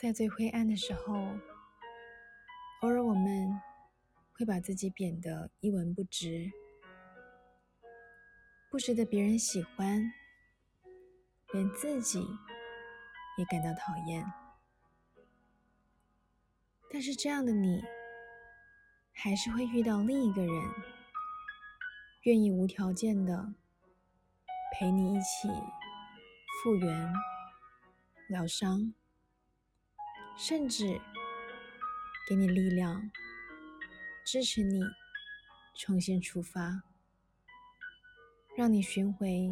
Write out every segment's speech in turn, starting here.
在最灰暗的时候，偶尔我们会把自己贬得一文不值，不值得别人喜欢，连自己也感到讨厌。但是这样的你，还是会遇到另一个人，愿意无条件的陪你一起复原、疗伤。甚至给你力量，支持你重新出发，让你寻回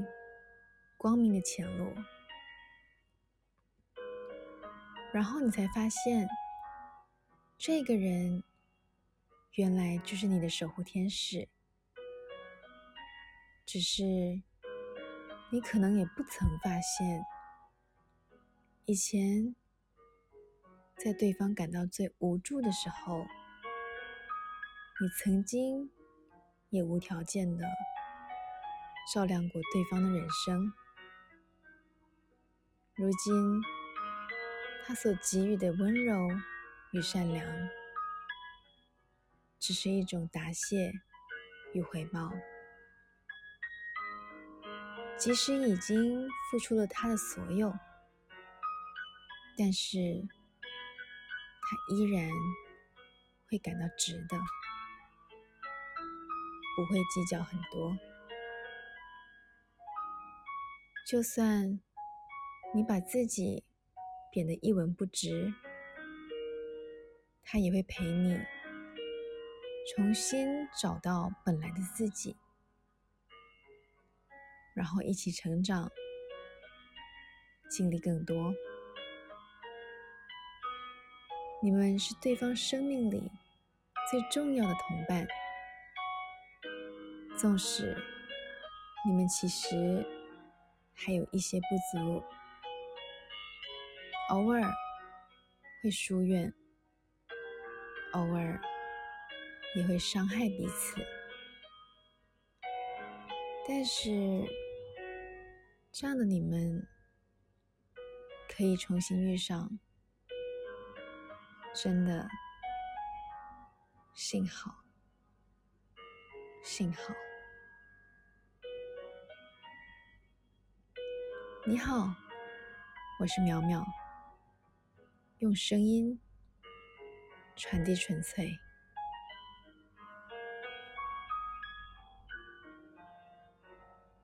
光明的前路。然后你才发现，这个人原来就是你的守护天使，只是你可能也不曾发现，以前。在对方感到最无助的时候，你曾经也无条件的照亮过对方的人生。如今，他所给予的温柔与善良，只是一种答谢与回报。即使已经付出了他的所有，但是。他依然会感到值得，不会计较很多。就算你把自己贬得一文不值，他也会陪你重新找到本来的自己，然后一起成长，经历更多。你们是对方生命里最重要的同伴，纵使你们其实还有一些不足，偶尔会疏远，偶尔也会伤害彼此，但是这样的你们可以重新遇上。真的，幸好，幸好。你好，我是苗苗，用声音传递纯粹。